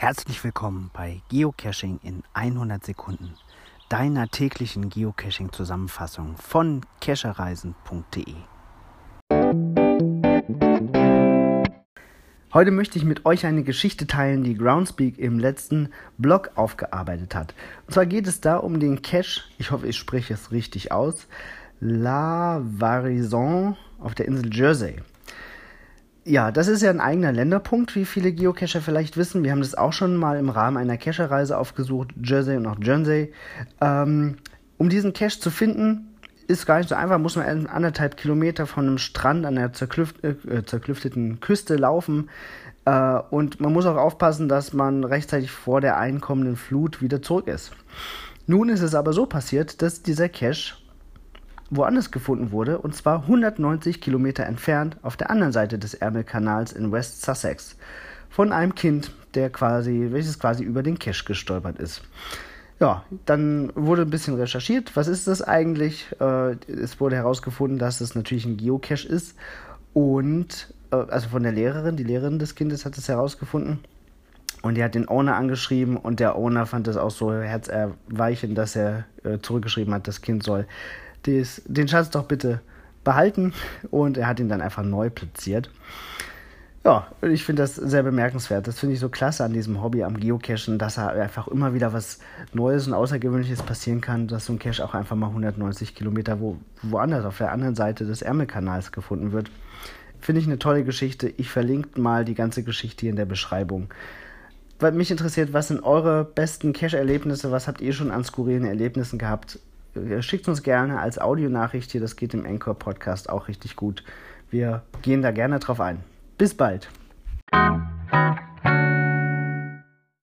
Herzlich willkommen bei Geocaching in 100 Sekunden, deiner täglichen Geocaching-Zusammenfassung von cachereisen.de. Heute möchte ich mit euch eine Geschichte teilen, die Groundspeak im letzten Blog aufgearbeitet hat. Und zwar geht es da um den Cache, ich hoffe, ich spreche es richtig aus, La Varison auf der Insel Jersey. Ja, das ist ja ein eigener Länderpunkt, wie viele Geocacher vielleicht wissen. Wir haben das auch schon mal im Rahmen einer Cache-Reise aufgesucht, Jersey und auch Jersey. Ähm, um diesen Cache zu finden, ist gar nicht so einfach, muss man anderthalb Kilometer von einem Strand an der zerklüft, äh, zerklüfteten Küste laufen. Äh, und man muss auch aufpassen, dass man rechtzeitig vor der einkommenden Flut wieder zurück ist. Nun ist es aber so passiert, dass dieser Cache woanders gefunden wurde, und zwar 190 Kilometer entfernt auf der anderen Seite des Ärmelkanals in West Sussex, von einem Kind, der quasi, welches quasi über den Cache gestolpert ist. Ja, dann wurde ein bisschen recherchiert. Was ist das eigentlich? Äh, es wurde herausgefunden, dass es natürlich ein Geocache ist. Und, äh, also von der Lehrerin, die Lehrerin des Kindes hat es herausgefunden. Und die hat den Owner angeschrieben und der Owner fand es auch so herzerweichend, dass er äh, zurückgeschrieben hat, das Kind soll des, den Schatz doch bitte behalten und er hat ihn dann einfach neu platziert. Ja, ich finde das sehr bemerkenswert. Das finde ich so klasse an diesem Hobby am Geocachen, dass da einfach immer wieder was Neues und Außergewöhnliches passieren kann, dass so ein Cache auch einfach mal 190 Kilometer wo, woanders auf der anderen Seite des Ärmelkanals gefunden wird. Finde ich eine tolle Geschichte. Ich verlinke mal die ganze Geschichte hier in der Beschreibung. Weil mich interessiert, was sind eure besten Cache-Erlebnisse? Was habt ihr schon an skurrilen Erlebnissen gehabt? Äh, schickt uns gerne als Audionachricht hier, das geht im Anchor Podcast auch richtig gut. Wir gehen da gerne drauf ein. Bis bald.